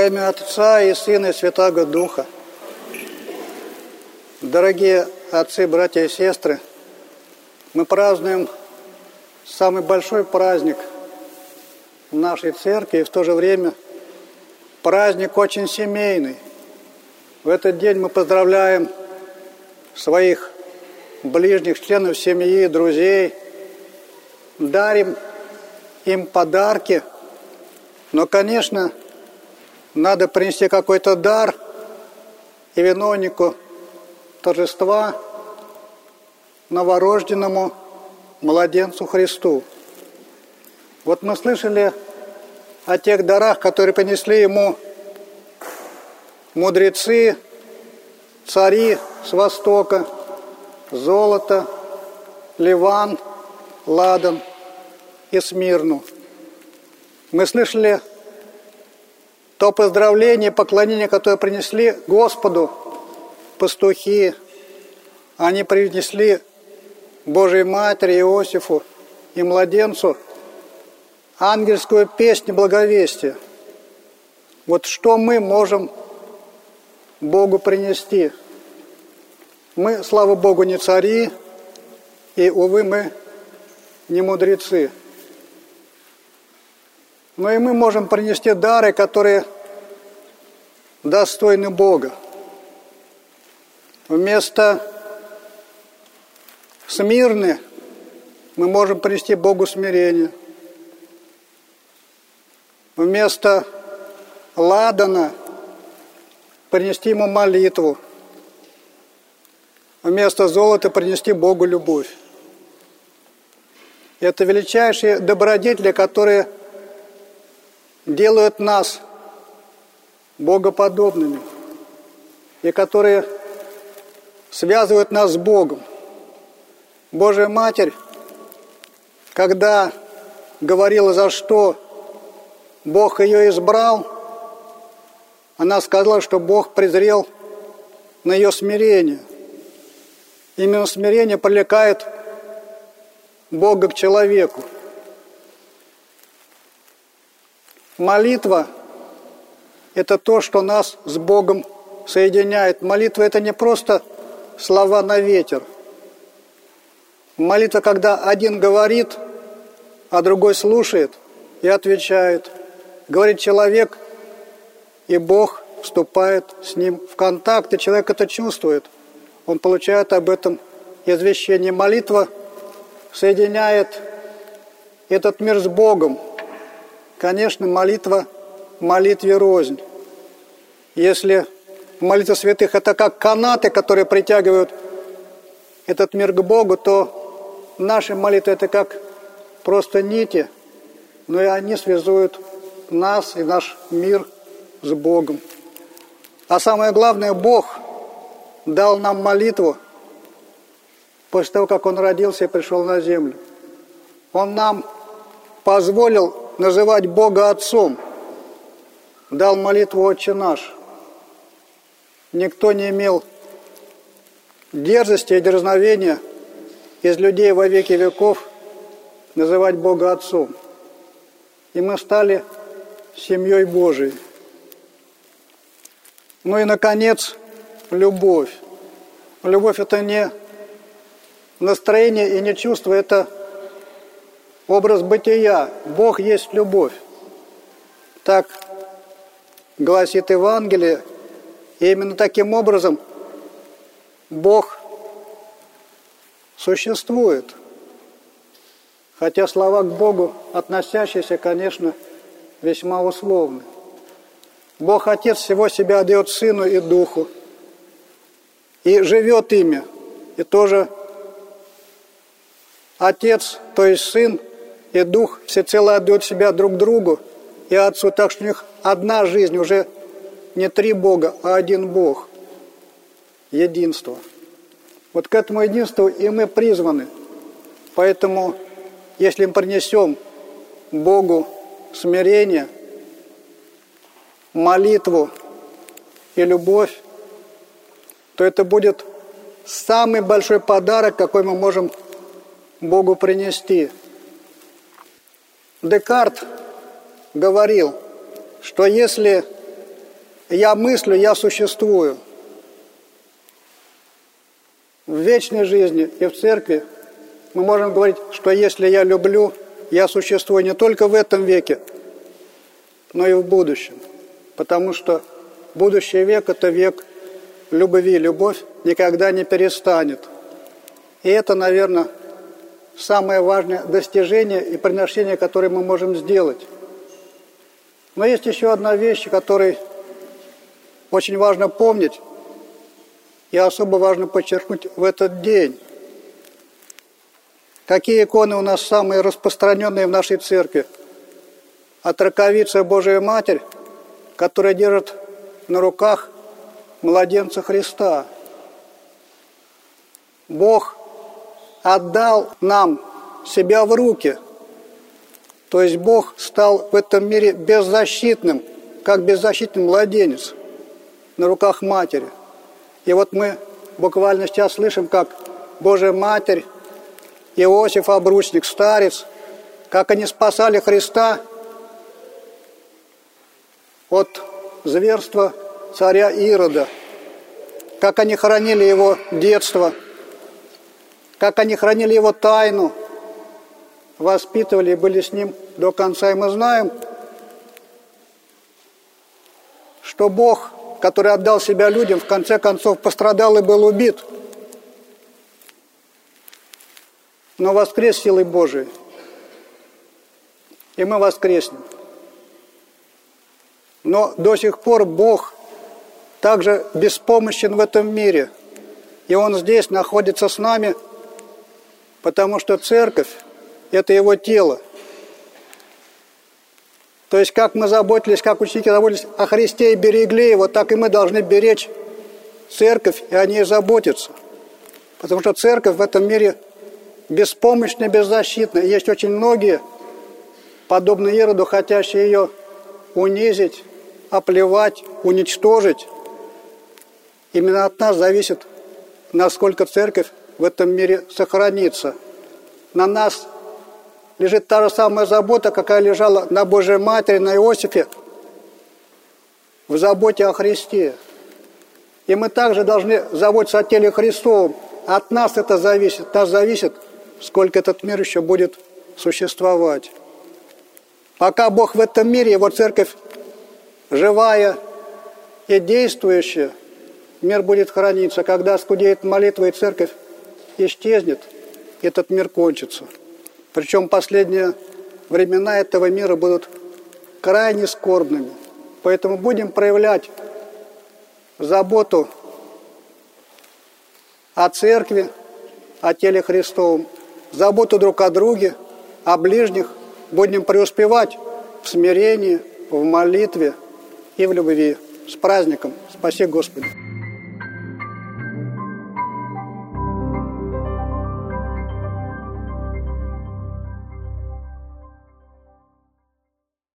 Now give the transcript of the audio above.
Во имя Отца и Сына и Святаго Духа. Дорогие отцы, братья и сестры, мы празднуем самый большой праздник нашей церкви и в то же время праздник очень семейный. В этот день мы поздравляем своих ближних, членов семьи, друзей, дарим им подарки, но, конечно, надо принести какой-то дар и виновнику торжества новорожденному младенцу Христу. Вот мы слышали о тех дарах, которые принесли ему мудрецы, цари с востока, золото, Ливан, Ладан и Смирну. Мы слышали то поздравление, поклонение, которое принесли Господу пастухи, они принесли Божьей Матери Иосифу и младенцу ангельскую песню благовестия. Вот что мы можем Богу принести? Мы, слава Богу, не цари, и, увы, мы не мудрецы. Но и мы можем принести дары, которые достойны Бога. Вместо смирны мы можем принести Богу смирение. Вместо ладана принести Ему молитву. Вместо золота принести Богу любовь. Это величайшие добродетели, которые делают нас богоподобными и которые связывают нас с Богом. Божья Матерь, когда говорила, за что Бог ее избрал, она сказала, что Бог презрел на ее смирение. Именно смирение привлекает Бога к человеку. Молитва – это то, что нас с Богом соединяет. Молитва – это не просто слова на ветер. Молитва, когда один говорит, а другой слушает и отвечает. Говорит человек, и Бог вступает с ним в контакт, и человек это чувствует. Он получает об этом извещение. Молитва соединяет этот мир с Богом – Конечно, молитва молитве рознь. Если молитва святых – это как канаты, которые притягивают этот мир к Богу, то наши молитвы – это как просто нити, но и они связуют нас и наш мир с Богом. А самое главное, Бог дал нам молитву после того, как Он родился и пришел на землю. Он нам позволил называть Бога Отцом, дал молитву «Отче наш». Никто не имел дерзости и дерзновения из людей во веки веков называть Бога Отцом. И мы стали семьей Божией. Ну и, наконец, любовь. Любовь – это не настроение и не чувство, это образ бытия. Бог есть любовь. Так гласит Евангелие. И именно таким образом Бог существует. Хотя слова к Богу, относящиеся, конечно, весьма условны. Бог Отец всего себя отдает Сыну и Духу. И живет ими. И тоже Отец, то есть Сын, и Дух всецело отдает себя друг другу и Отцу, так что у них одна жизнь, уже не три Бога, а один Бог. Единство. Вот к этому единству и мы призваны. Поэтому, если мы принесем Богу смирение, молитву и любовь, то это будет самый большой подарок, какой мы можем Богу принести – Декарт говорил, что если я мыслю, я существую. В вечной жизни и в церкви мы можем говорить, что если я люблю, я существую не только в этом веке, но и в будущем. Потому что будущий век – это век любви. Любовь никогда не перестанет. И это, наверное, самое важное достижение и приношение, которое мы можем сделать. Но есть еще одна вещь, которой очень важно помнить и особо важно подчеркнуть в этот день. Какие иконы у нас самые распространенные в нашей церкви? От раковицы Божия Матерь, которая держит на руках младенца Христа. Бог отдал нам себя в руки. То есть Бог стал в этом мире беззащитным, как беззащитный младенец на руках матери. И вот мы буквально сейчас слышим, как Божья Матерь, Иосиф Обручник, старец, как они спасали Христа от зверства царя Ирода, как они хранили его детство – как они хранили его тайну, воспитывали и были с ним до конца. И мы знаем, что Бог, который отдал себя людям, в конце концов пострадал и был убит, но воскрес силой Божией. И мы воскреснем. Но до сих пор Бог также беспомощен в этом мире. И Он здесь находится с нами – потому что церковь – это его тело. То есть, как мы заботились, как ученики заботились о Христе и берегли его, так и мы должны беречь церковь и о ней заботиться. Потому что церковь в этом мире беспомощна, беззащитна. Есть очень многие, подобно Ироду, хотящие ее унизить, оплевать, уничтожить. Именно от нас зависит, насколько церковь в этом мире сохранится. На нас лежит та же самая забота, какая лежала на Божьей Матери, на Иосифе, в заботе о Христе. И мы также должны заботиться о теле Христовом. От нас это зависит. От нас зависит, сколько этот мир еще будет существовать. Пока Бог в этом мире, Его церковь живая и действующая, мир будет храниться. Когда скудеет молитва и церковь исчезнет, этот мир кончится. Причем последние времена этого мира будут крайне скорбными. Поэтому будем проявлять заботу о церкви, о теле Христовом, заботу друг о друге, о ближних. Будем преуспевать в смирении, в молитве и в любви. С праздником! Спаси Господи!